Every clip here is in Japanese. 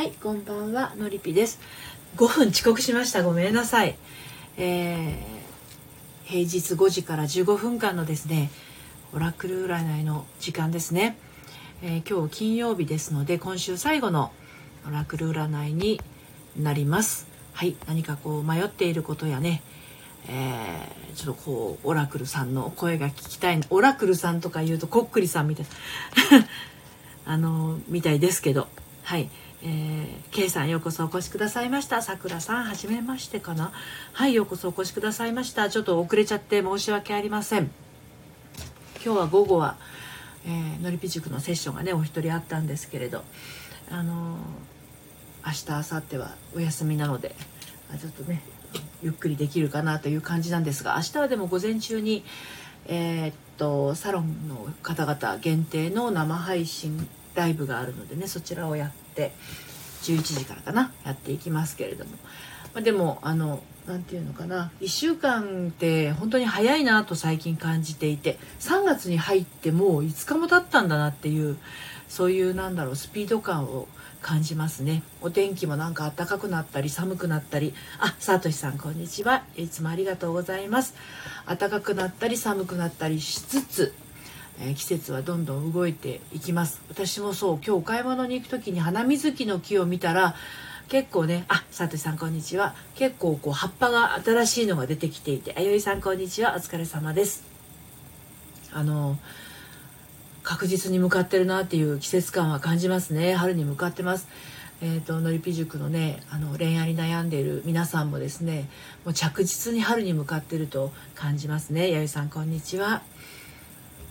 はい、こんばんは、のりぴです。5分遅刻しました。ごめんなさい。えー、平日5時から15分間のですね、オラクル占いの時間ですね。えー今日金曜日ですので、今週最後のオラクル占いになります。はい、何かこう迷っていることやね、えーちょっとこうオラクルさんの声が聞きたいオラクルさんとか言うとこっくりさんみたいな あのみたいですけどはいえ、K さんようこそお越しくださいました。さくらさんはじめましてかな。はいようこそお越しくださいました。ちょっと遅れちゃって申し訳ありません。今日は午後は、えーのりぴ塾のセッションがねお一人あったんですけれど。あのー明日明後日はお休みなのでちょっとねゆっくりできるかなという感じなんですが明日はでも午前中にえーっとサロンの方々限定の生配信ライブがあるのでねそちらをやって11時からかなやっていきますけれども、まあ、でもあの何て言うのかな1週間って本当に早いなと最近感じていて3月に入ってもう5日も経ったんだなっていうそういうなんだろうスピード感を感じますね。お天気もなんか暖かくなったり寒くなったり。あさとしさんこんにちは。いつもありがとうございます。暖かくなったり寒くなったりしつつえー季節はどんどん動いていきます。私もそう。今日お買い物に行く時に花水木の木を見たら結構ねあさとしさんこんにちは。結構こう葉っぱが新しいのが出てきていてあよいさんこんにちは。お疲れ様です。あの確実に向かってるなっていう季節感は感じますね。春に向かってます。えー、とのりぴ塾のねあの恋愛に悩んでいる皆さんもですねもう着実に春に向かってると感じますね。やゆさんこんにちは。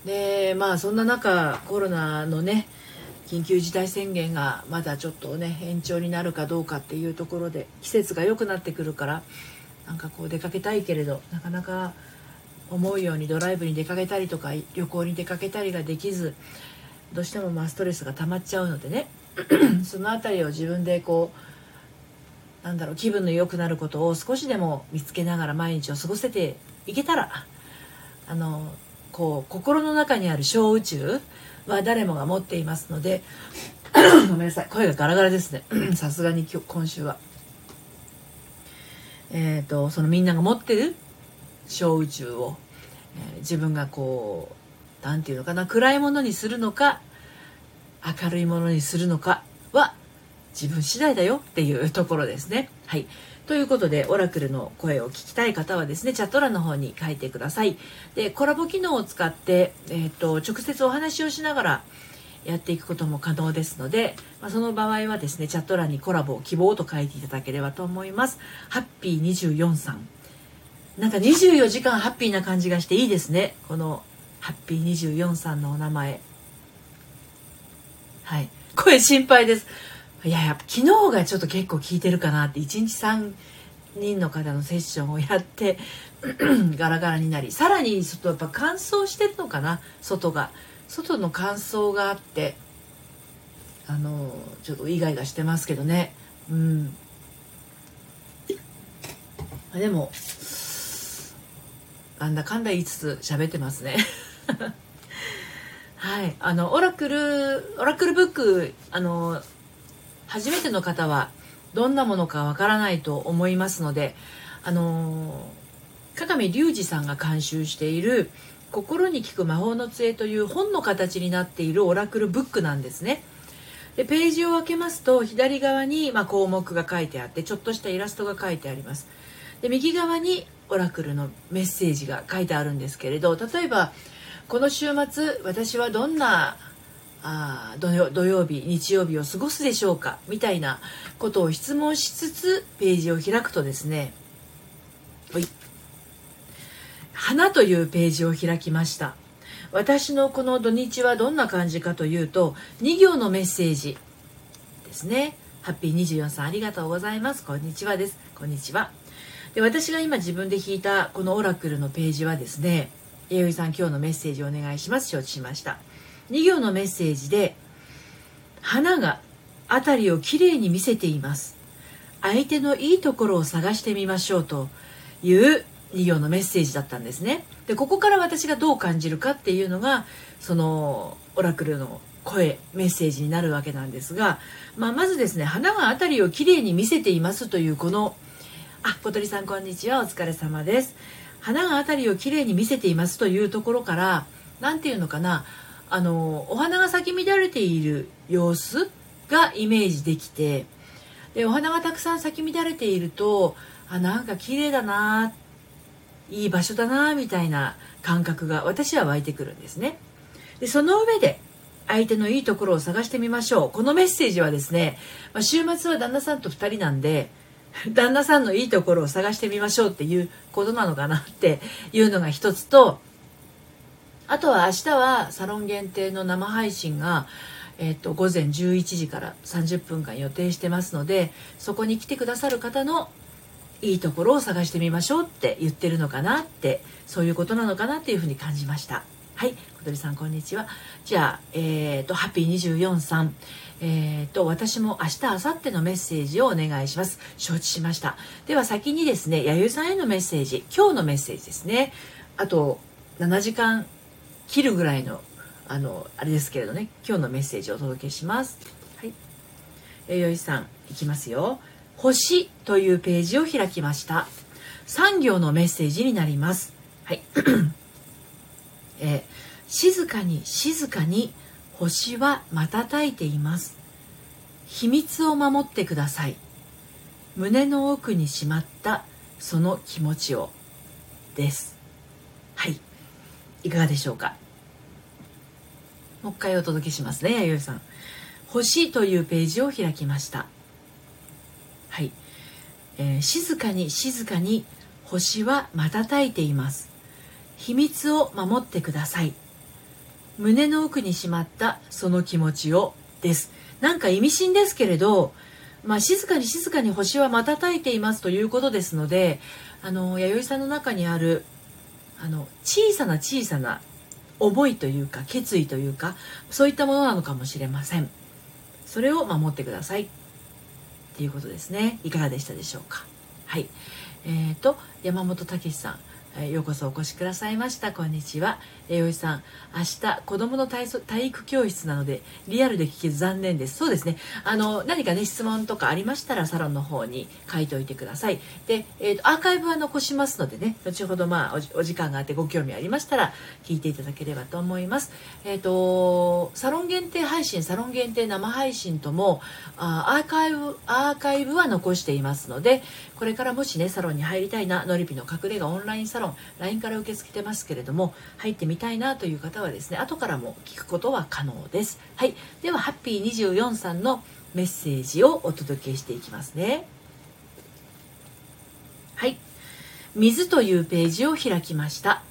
でまあそんな中コロナのね緊急事態宣言がまだちょっとね延長になるかどうかっていうところで季節が良くなってくるからなんかこう出かけたいけれどなかなか思うようにドライブに出かけたりとか旅行に出かけたりができずどうしてもまあストレスが溜まっちゃうのでね その辺りを自分でこうなんだろう気分の良くなることを少しでも見つけながら毎日を過ごせていけたらあのこう心の中にある小宇宙は誰もが持っていますので ごめんなさい声がガラガラですね さすがに今日今週は。えー、とそのみんなが持ってる小宇宙を、えー自分がこう何て言うのかな暗いものにするのか明るいものにするのかは自分次第だよっていうところですね。はい。ということで、オラクルの声を聞きたい方はですね、チャット欄の方に書いてください。で、コラボ機能を使って、えっ、と、直接お話をしながらやっていくことも可能ですので、まあ、その場合はですね、チャット欄にコラボ希望と書いていただければと思います。ハッピー24さん。なんか24時間ハッピーな感じがしていいですね。このハッピー24さんのお名前。はい。声心配です。いや、やっぱ昨日がちょっと結構聞いてるかなって、1日3人の方のセッションをやって、ガラガラになり、さらにちょっとやっぱ乾燥してるのかな、外が。外の乾燥があって、あの、ちょっとイガイガしてますけどね。うん。でも、なんだかんだ言いつつ喋ってますね。はい、あのオラクルオラクルブックあの初めての方はどんなものかわからないと思いますのであの加賀見隆二さんが監修している「心に効く魔法の杖」という本の形になっているオラクルブックなんですね。でページを開けますと左側に、ま、項目が書いてあってちょっとしたイラストが書いてあります。で右側にオラクルのメッセージが書いてあるんですけれど例えばこの週末私はどんなあ土曜土曜日日曜日を過ごすでしょうか？みたいなことを質問しつつページを開くとですねほい花というページを開きました。私のこの土日はどんな感じかというと2行のメッセージですね。ハッピー24さんありがとうございます。こんにちはです。こんにちは。で私が今自分で引いたこのオラクルのページはですね弥生さん今日のメッセージお願いします。承知しました。2行のメッセージで花が辺りをきれいに見せています。相手のいいところを探してみましょうという2行のメッセージだったんですね。でここから私がどう感じるかっていうのがそのオラクルの声メッセージになるわけなんですが、まあ、まずですね花が辺りをきれいに見せていますというこのあ小鳥さんこんにちは。お疲れ様です。花が辺りをきれいに見せていますというところから何て言うのかなあのお花が咲き乱れている様子がイメージできてでお花がたくさん咲き乱れているとあなんか綺麗だないい場所だなみたいな感覚が私は湧いてくるんですね。でその上で相手のいいところを探してみましょう。このメッセージはですね、まあ、週末は旦那さんと2人なんで 旦那さんのいいところを探してみましょうっていうことなのかなっていうのが一つとあとは明日はサロン限定の生配信が、えっと、午前11時から30分間予定してますのでそこに来てくださる方のいいところを探してみましょうって言ってるのかなってそういうことなのかなっていうふうに感じました。はい小鳥さんこんにちは。じゃあえっ、ー、とハッピー24さん。えーと、私も明日明後日のメッセージをお願いします。承知しました。では先にですね弥生さんへのメッセージ。今日のメッセージですね。あと7時間切るぐらいのあのあれですけれどね。今日のメッセージをお届けします。はい。弥生さんいきますよ。星というページを開きました。3行のメッセージになります。はい。えー、静かに静かに星は瞬いています。秘密を守ってください。胸の奥にしまったその気持ちを。です。はいいかがでしょうか？もう一回お届けしますね弥生さん。星というページを開きました。はい、えー、静かに静かに星は瞬いています。秘密を守ってください。胸の奥にしまったその気持ちをです。なんか意味深ですけれど、まあ、静かに静かに星は瞬いていますということですのであの弥生さんの中にあるあの小さな小さな思いというか決意というかそういったものなのかもしれません。それを守ってください。っていうことですね。いかがでしたでしょうか？はい。えーと山本武さんようこそお越しくださいました。こんにちは。栄養士さん明日子供の体体育教室なのでリアルで聞けず残念です。そうですね。あの何かね質問とかありましたらサロンの方に書いておいてください。で、えーと、アーカイブは残しますのでね後ほどまあお時間があってご興味ありましたら聞いていただければと思います。えっ、ー、とサロン限定配信サロン限定生配信ともあアーカイブアーカイブは残していますのでこれからもしねサロンに入りたいなのりぴの隠れ家オンラインサロン LINE から受け付けてますけれども入ってみたいなという方はですね後からも聞くことは可能です。はい。ではハッピー24さんのメッセージをお届けしていきますね。はい。水というページを開きました。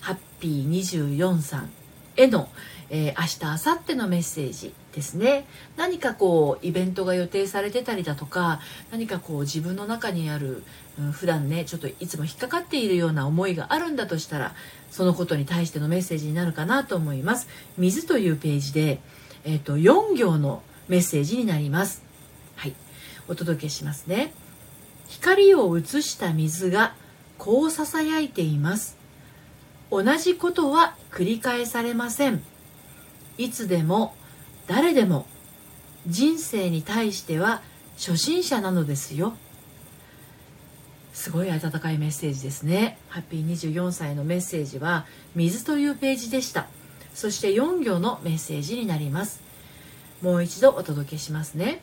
ハッピー24さんへの、えー、明日明後日のメッセージですね。何かこうイベントが予定されてたりだとか何かこう自分の中にある、うん、普段ねちょっといつも引っかかっているような思いがあるんだとしたらそのことに対してのメッセージになるかなと思います。水というページで、えーと、4行のメッセージになります。はい。お届けしますね。光を映した水がこうささやいています。同じことは繰り返されません。いつでも誰でも人生に対しては初心者なのですよ。すごい温かいメッセージですね。ハッピー24歳のメッセージは水というページでした。そして4行のメッセージになります。もう一度お届けしますね。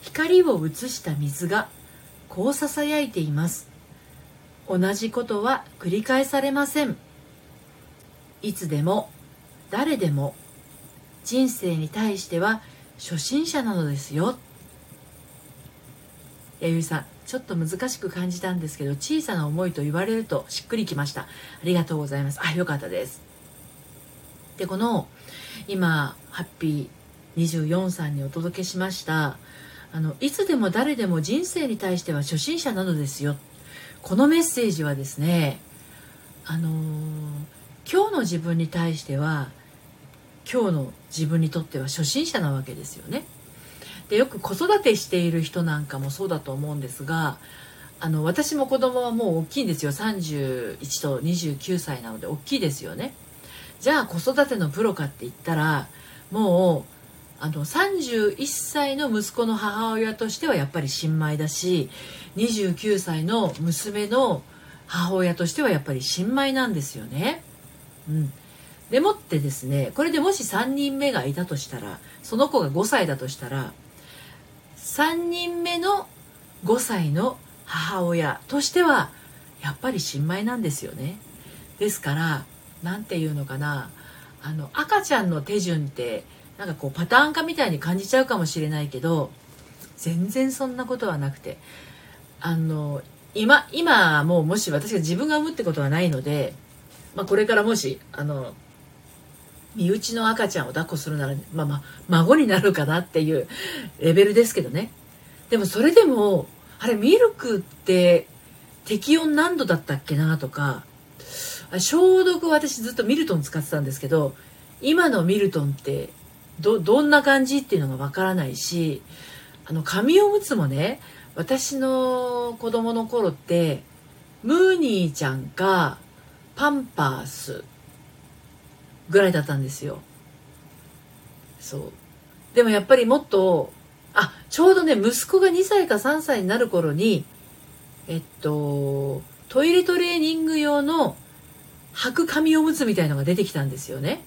光を映した水がこうささやいています。同じことは繰り返されません。いつでも誰でも人生に対しては初心者なのですよ。弥生さんちょっと難しく感じたんですけど小さな思いと言われるとしっくりきました。ありがとうございます。あよかったです。でこの今ハッピー24さんにお届けしましたあのいつでも誰でも人生に対しては初心者なのですよ。このメッセージはですねあのー、今日の自分に対しては今日の自分にとっては初心者なわけですよね。でよく子育てしている人なんかもそうだと思うんですがあの私も子供はもう大きいんですよ31と29歳なので大きいですよね。じゃあ子育てのプロかって言ったらもうあの31歳の息子の母親としてはやっぱり新米だし29歳の娘の母親としてはやっぱり新米なんですよね。うん、でもってですねこれでもし3人目がいたとしたらその子が5歳だとしたら3人目の5歳の母親としてはやっぱり新米なんですよね。ですから何て言うのかなあの赤ちゃんの手順ってなんかこうパターン化みたいに感じちゃうかもしれないけど全然そんなことはなくてあの今今もうもし私が自分が産むってことはないので、まあ、これからもしあの身内の赤ちゃんを抱っこするなら、まあまあ、孫になるかなっていうレベルですけどね。でもそれでもあれミルクって適温何度だったっけなとか消毒私ずっとミルトン使ってたんですけど今のミルトンってどどんな感じっていうのがわからないしあの紙おむつもね私の子供の頃ってムーニーちゃんかパンパースぐらいだったんですよ。そう。でもやっぱりもっとあちょうどね息子が2歳か3歳になる頃にえっとトイレトレーニング用の履く紙おむつみたいのが出てきたんですよね。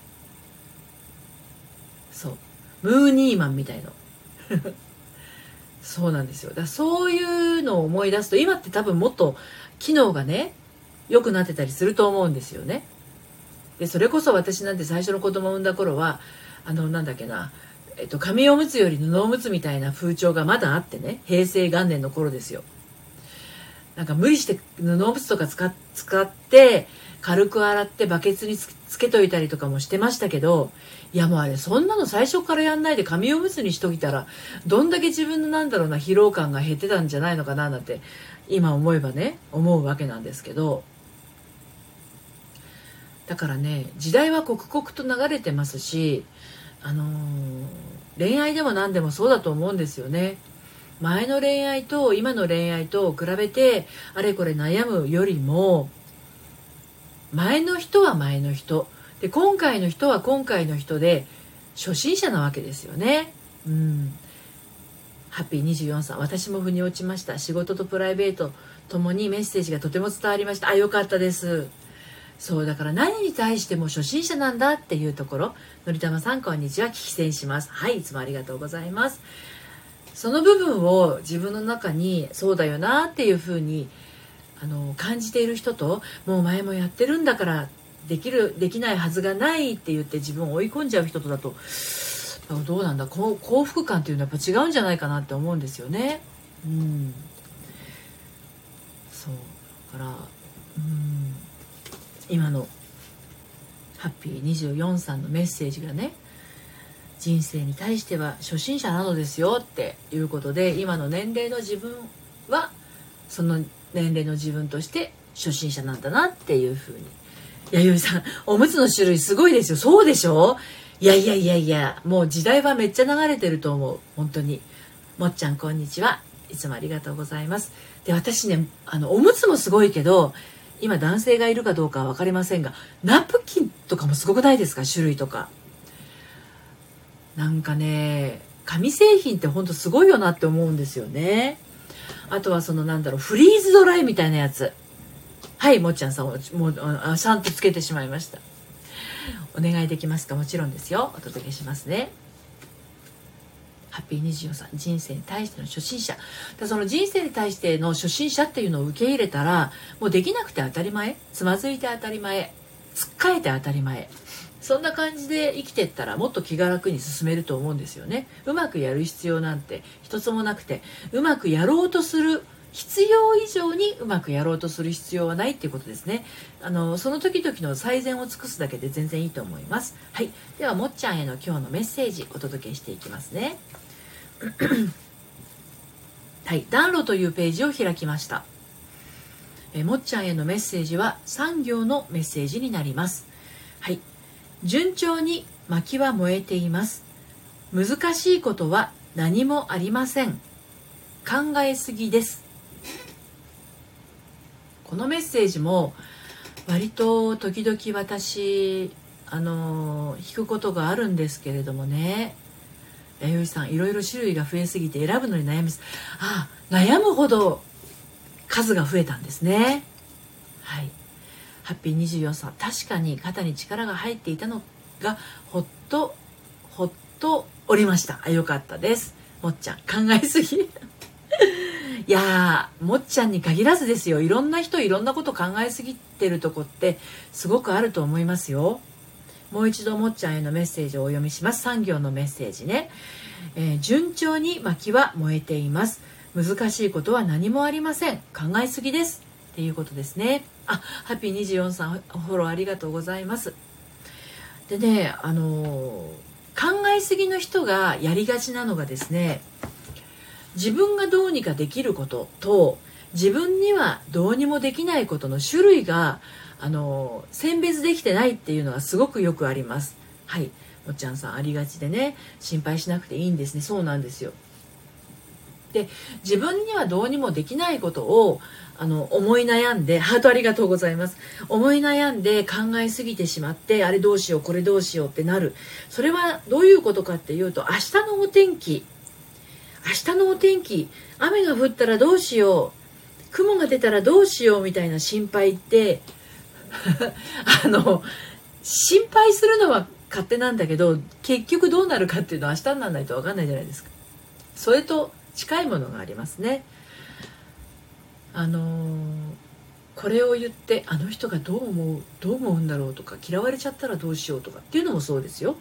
そう。ムーニーマンみたいの。そうなんですよ。だからそういうのを思い出すと今って多分もっと機能がね良くなってたりすると思うんですよね。でそれこそ私なんて最初の子供を産んだ頃はあのなんだっけなえっと、紙おむつより布おむつみたいな風潮がまだあってね平成元年の頃ですよ。なんか無理して布おむつとか使使って軽く洗ってバケツにつけといたりとかもしてましたけどいやもうあれそんなの最初からやんないで紙おむつにしといたらどんだけ自分のなんだろうな疲労感が減ってたんじゃないのかななんて今思えばね思うわけなんですけど。だからね時代は刻々と流れてますしあのー、恋愛でも何でもそうだと思うんですよね。前の恋愛と今の恋愛と比べてあれこれ悩むよりも前の人は前の人。で今回の人は今回の人で初心者なわけですよね。うん。ハッピー24さん私も腑に落ちました。仕事とプライベートともにメッセージがとても伝わりました。あよかったです。そうだから何に対しても初心者なんだっていうところ。のりたまさんこんにちは。聞き戦します。はいいつもありがとうございます。その部分を自分の中にそうだよなっていうふうにあの感じている人ともう前もやってるんだからできるできないはずがないって言って自分を追い込んじゃう人とだとどうなんだ。幸福感っていうのはやっぱ違うんじゃないかなって思うんですよね。うん、そう。だからうん。今のハッピー24さんのメッセージがね人生に対しては初心者なのですよっていうことで今の年齢の自分はその年齢の自分として初心者なんだなっていうふうに。弥生さんおむつの種類すごいですよ。そうでしょ？いやいやいやいやもう時代はめっちゃ流れてると思う。本当に。もっちゃんこんにちは。いつもありがとうございます。で私ねあのおむつもすごいけど今男性がいるかどうかは分かりませんがナプキンとかもすごくないですか？種類とかなんかね紙製品ってほんとすごいよなって思うんですよねあとはそのなんだろう、フリーズドライみたいなやつ。はい、もっちゃんさん、もう、ちゃんとつけてしまいました。お願いできますか？もちろんですよ。お届けしますね。ハッピー24さん、人生に対しての初心者。だその人生に対しての初心者っていうのを受け入れたら、もうできなくて当たり前、つまずいて当たり前、つっかえて当たり前。そんな感じで生きてったらもっと気が楽に進めると思うんですよね。うまくやる必要なんて一つもなくてうまくやろうとする必要以上にうまくやろうとする必要はないっていうことですね。あのその時々の最善を尽くすだけで全然いいと思います。はい。ではもっちゃんへの今日のメッセージお届けしていきますね。はい暖炉というページを開きました。えもっちゃんへのメッセージは3行のメッセージになります。はい。順調に薪は燃えています。難しいことは何もありません。考えすぎです。このメッセージも割と時々私あのー、弾くことがあるんですけれどもね。弥生さんいろいろ種類が増えすぎて選ぶのに悩みあ悩むほど数が増えたんですね。はい。ハッピー24さん。確かに肩に力が入っていたのがほっとほっとおりました。あよかったです。もっちゃん考えすぎ。いやもっちゃんに限らずですよ。いろんな人いろんなこと考えすぎてるとこってすごくあると思いますよ。もう一度もっちゃんへのメッセージをお読みします。3行のメッセージね、えー、順調に薪は燃えています。難しいことは何もありません。考えすぎです。っていうことですね。あハッピー24さんフォローありがとうございます。でねあのー、考えすぎの人がやりがちなのがですね自分がどうにかできることと自分にはどうにもできないことの種類があの選別できてないっていうのがすごくよくあります。はい。もっちゃんさんありがちでね。心配しなくていいんですね。そうなんですよ。で自分にはどうにもできないことをあの思い悩んでハートありがとうございます。思い悩んで考えすぎてしまってあれどうしようこれどうしようってなる。それはどういうことかっていうと明日のお天気。明日のお天気雨が降ったらどうしよう。雲が出たらどうしようみたいな心配って あの心配するのは勝手なんだけど結局どうなるかっていうのは明日にならないと分かんないじゃないですか。それと近いものがありますね。あの、これを言ってあの人がどう思うどう思うんだろうとか嫌われちゃったらどうしようとかっていうのもそうですよ。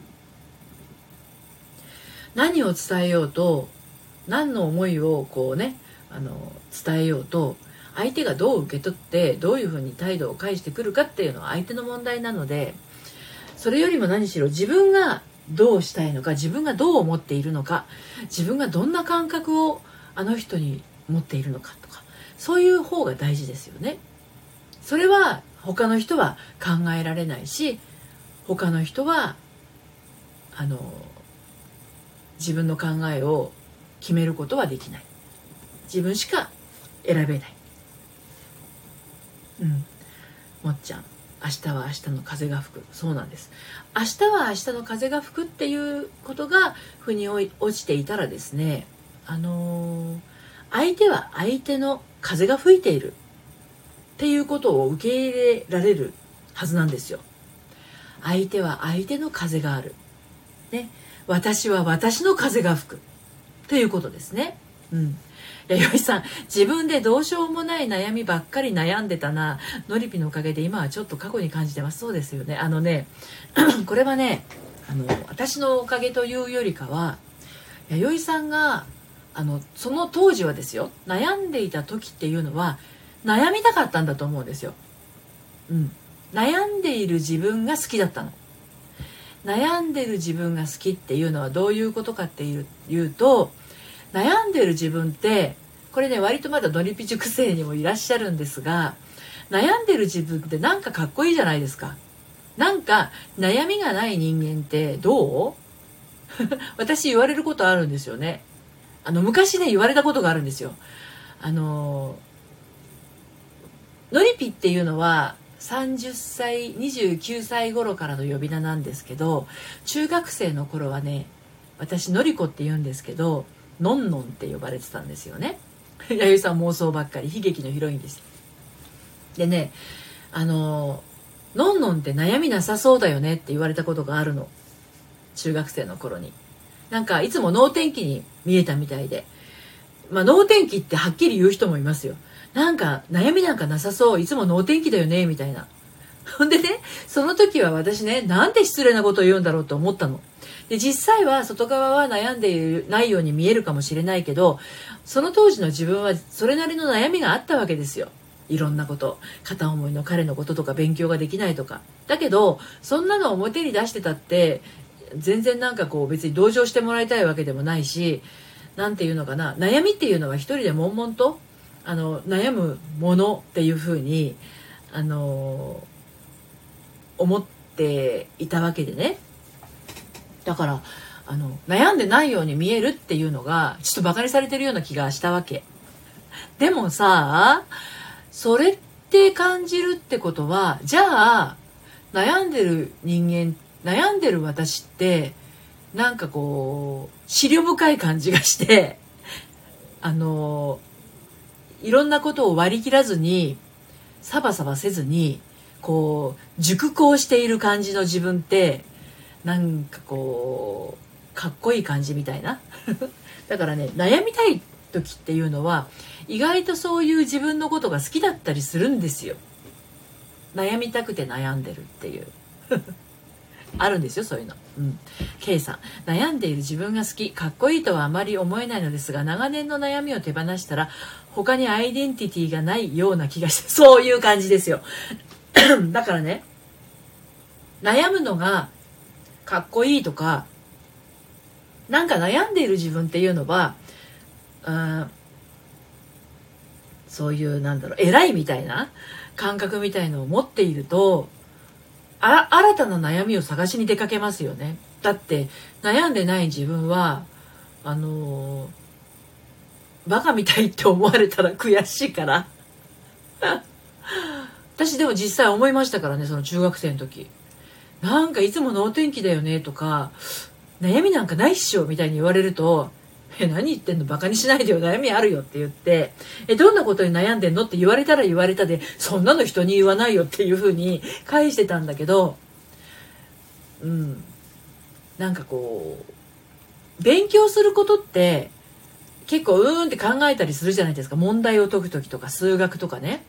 何を伝えようと何の思いをこうねあの伝えようと相手がどう受け取ってどういうふうに態度を返してくるかっていうのは相手の問題なのでそれよりも何しろ自分がどうしたいのか自分がどう思っているのか自分がどんな感覚をあの人に持っているのかとかそういう方が大事ですよね。それは他の人は考えられないし他の人はあの自分の考えを決めることはできない自分しか選べないうん。もっちゃん。明日は明日の風が吹く。そうなんです。明日は明日の風が吹くっていうことが腑に落ちていたらですねあのー、相手は相手の風が吹いている。っていうことを受け入れられるはずなんですよ。相手は相手の風がある。ね。私は私の風が吹く。ということですね。うん。弥生さん自分でどうしようもない悩みばっかり悩んでたなのりぴのおかげで今はちょっと過去に感じてますそうですよねあのね これはねあの私のおかげというよりかは弥生さんがあのその当時はですよ悩んでいた時っていうのは悩みたかったんだと思うんですよ。うん、悩んでいる自分が好きだったの。悩んでる自分が好きっていうのはどういうことかっていうと悩んでる自分ってこれね割とまだドリピ塾生にもいらっしゃるんですが悩んでる自分ってなんかかっこいいじゃないですか。なんか悩みがない人間ってどう？私言われることあるんですよね。あの昔ね言われたことがあるんですよ。あののりぴっていうのは30歳29歳頃からの呼び名なんですけど中学生の頃はね私のりこって言うんですけどのんのんって呼ばれてたんですよね。弥生さん妄想ばっかり。悲劇のヒロインです。でねあののんのんって悩みなさそうだよねって言われたことがあるの。中学生の頃に。なんかいつも能天気に見えたみたいで。まあ能天気ってはっきり言う人もいますよ。なんか悩みなんかなさそう。いつも能天気だよねみたいな。ほんでねその時は私ねなんで失礼なことを言うんだろうと思ったの。で実際は外側は悩んでいないように見えるかもしれないけどその当時の自分はそれなりの悩みがあったわけですよ。いろんなこと。片思いの彼のこととか勉強ができないとか。だけどそんなの表に出してたって全然なんかこう別に同情してもらいたいわけでもないし何て言うのかな。悩みっていうのは一人で悶々とあの悩むものっていうふうにあの思っていたわけでね。だからあの悩んでないように見えるっていうのがちょっとバカにされてるような気がしたわけ。でもさそれって感じるってことはじゃあ悩んでる人間悩んでる私ってなんかこう思慮深い感じがしてあのいろんなことを割り切らずにサバサバせずにこう熟考している感じの自分ってなんかこうかっこいい感じみたいな。だからね悩みたい時っていうのは意外とそういう自分のことが好きだったりするんですよ。悩みたくて悩んでるっていう。あるんですよそういうの。うん。K さん。悩んでいる自分が好きかっこいいとはあまり思えないのですが長年の悩みを手放したら他にアイデンティティがないような気がして そういう感じですよ。だからね悩むのがかっこいいとかなんか悩んでいる自分っていうのはうんそういうなんだろう偉いみたいな感覚みたいのを持っているとあ新たな悩みを探しに出かけますよね。だって悩んでない自分はあのー、バカみたいって思われたら悔しいから。私でも実際思いましたからねその中学生の時。なんかいつも能天気だよねとか悩みなんかないっしょみたいに言われるとえ、何言ってんのバカにしないでよ。悩みあるよって言って、え、どんなことに悩んでんのって言われたら言われたで、そんなの人に言わないよっていうふうに 返してたんだけど、うん。なんかこう、勉強することって、結構うーんって考えたりするじゃないですか。問題を解く時とか、数学とかね。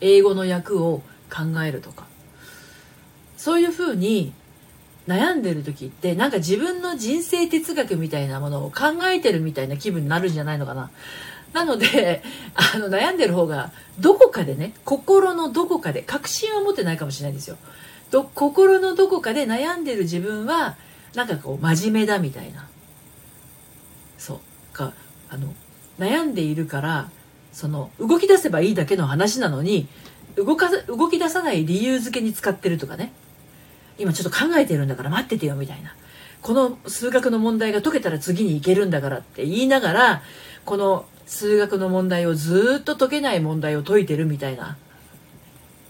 英語の訳を考えるとか。そういうふうに悩んでる時ってなんか自分の人生哲学みたいなものを考えてるみたいな気分になるんじゃないのかな。なので、あの悩んでる方がどこかでね、心のどこかで、確信は持ってないかもしれないんですよ。ど心のどこかで悩んでる自分はなんかこう真面目だみたいな。そうか、あの、悩んでいるから、その動き出せばいいだけの話なのに、動か、動き出さない理由付けに使ってるとかね。今ちょっと考えてるんだから待っててよみたいな。この数学の問題が解けたら次に行けるんだからって言いながら、この数学の問題をずっと解けない問題を解いてるみたいな。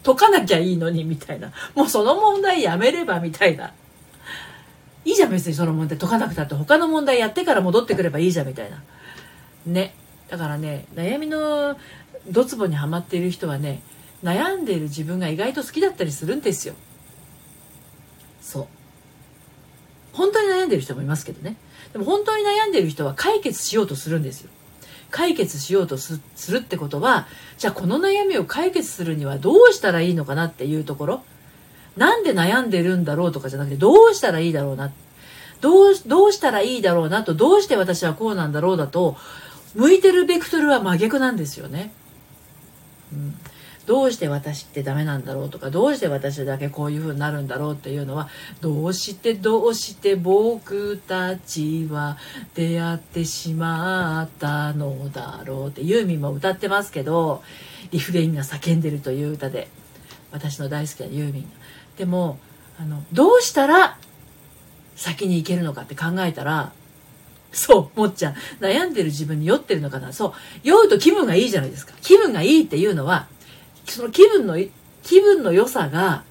解かなきゃいいのにみたいな。もうその問題やめればみたいな。いいじゃん別にその問題解かなくたって他の問題やってから戻ってくればいいじゃんみたいな。ね。だからね、悩みのドツボにはまっている人はね、悩んでいる自分が意外と好きだったりするんですよ。そう。本当に悩んでる人もいますけどね。でも本当に悩んでる人は解決しようとするんですよ。解決しようとするってことはじゃあこの悩みを解決するにはどうしたらいいのかなっていうところ。なんで悩んでるんだろうとかじゃなくてどうしたらいいだろうな。どうどうしたらいいだろうなとどうして私はこうなんだろうだと向いてるベクトルは真逆なんですよね。うん、どうして私ってダメなんだろうとかどうして私だけこういう風になるんだろうっていうのはどうしてどうして僕たちは出会ってしまったのだろうってユーミンも歌ってますけどリフレインが叫んでるという歌で私の大好きなユーミンでもあのどうしたら先に行けるのかって考えたらそう、もっちゃん。悩んでる自分に酔ってるのかなそう。酔うと気分がいいじゃないですか。気分がいいっていうのは、その気分の、気分の良さが、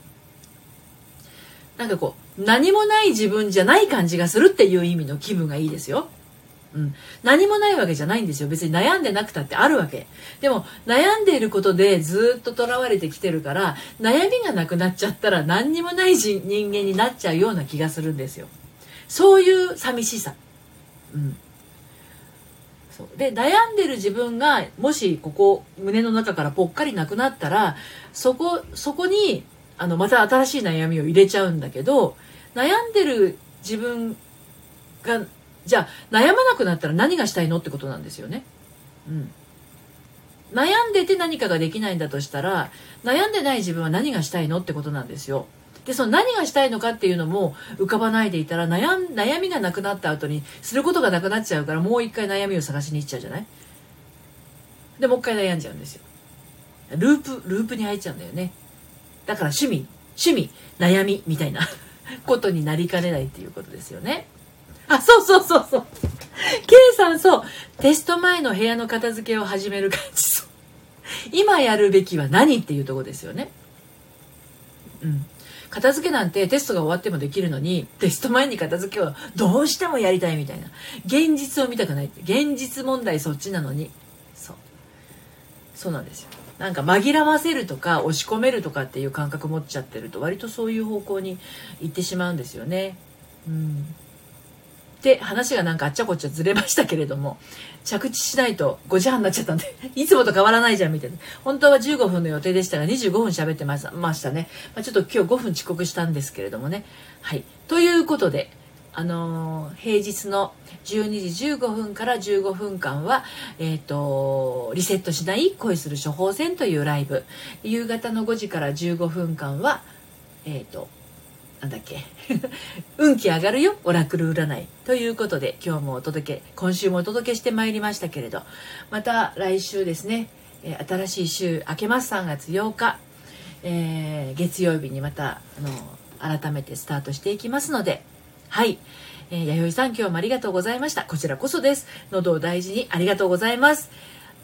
なんかこう、何もない自分じゃない感じがするっていう意味の気分がいいですよ。うん。何もないわけじゃないんですよ。別に悩んでなくたってあるわけ。でも、悩んでいることでずっと囚われてきてるから、悩みがなくなっちゃったら何にもない人間になっちゃうような気がするんですよ。そういう寂しさ。うん。そうで悩んでる自分がもしここ胸の中からぽっかりなくなったらそこそこにあのまた新しい悩みを入れちゃうんだけど悩んでる自分がじゃあ悩まなくなったら何がしたいのってことなんですよね。うん、悩んでて何かができないんだとしたら悩んでない自分は何がしたいのってことなんですよ。でその何がしたいのかっていうのも浮かばないでいたら悩悩みがなくなった後にすることがなくなっちゃうからもう一回悩みを探しに行っちゃうじゃない？でもう一回悩んじゃうんですよ。ループループに入っちゃうんだよね。だから趣味趣味悩みみたいな ことになりかねないっていうことですよね。あそうそうそうそう。K さんそう。テスト前の部屋の片付けを始める感じ。今やるべきは何っていうとこですよね。うん。片付けなんてテストが終わってもできるのにテスト前に片付けをどうしてもやりたいみたいな。現実を見たくない現実問題そっちなのに。そう。そうなんですよ。なんか紛らわせるとか押し込めるとかっていう感覚持っちゃってると割とそういう方向に行ってしまうんですよね。うん。で話がなんかあっちゃこっちゃずれましたけれども着地しないと5時半になっちゃったんで いつもと変わらないじゃんみたいな。本当は15分の予定でしたが25分喋ってましたね、まあ、ちょっと今日5分遅刻したんですけれどもね。はい。ということであのー、平日の12時15分から15分間は、えっ、ー、と、リセットしない恋する処方箋というライブ。夕方の5時から15分間は、えっ、ー、と、なんだっけ？運気上がるよオラクル占い。ということで今日もお届け今週もお届けしてまいりましたけれど。また来週ですね、新しい週明けます。3月8日、えー、月曜日にまたあの改めてスタートしていきますので。はい、えー、弥生さん今日もありがとうございました。こちらこそです。喉を大事にありがとうございます。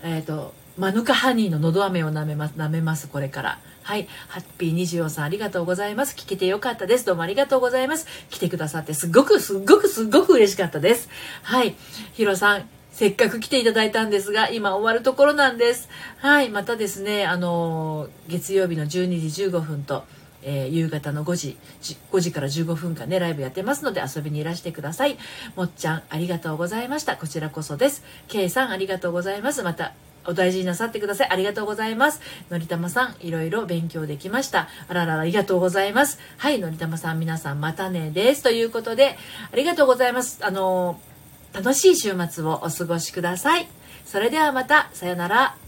えっ、とマヌカハニーののど飴を舐めます舐めますこれからはい。ハッピー24さんありがとうございます。聞けてよかったです。どうもありがとうございます。来てくださってすっごくすっごくすっごく嬉しかったです。はい。ヒロさん、せっかく来ていただいたんですが、今終わるところなんです。はい。またですね、あの月曜日の12時15分と、えー、夕方の5時、5時から15分間ね、ライブやってますので遊びにいらしてください。もっちゃん、ありがとうございました。こちらこそです。K さん、ありがとうございます。またお大事になさってください。ありがとうございます。のりたまさん、いろいろ勉強できました。あららありがとうございます。はい、のりたまさん、皆さん、またねです。ということで、ありがとうございます。あの、楽しい週末をお過ごしください。それではまた、さよなら。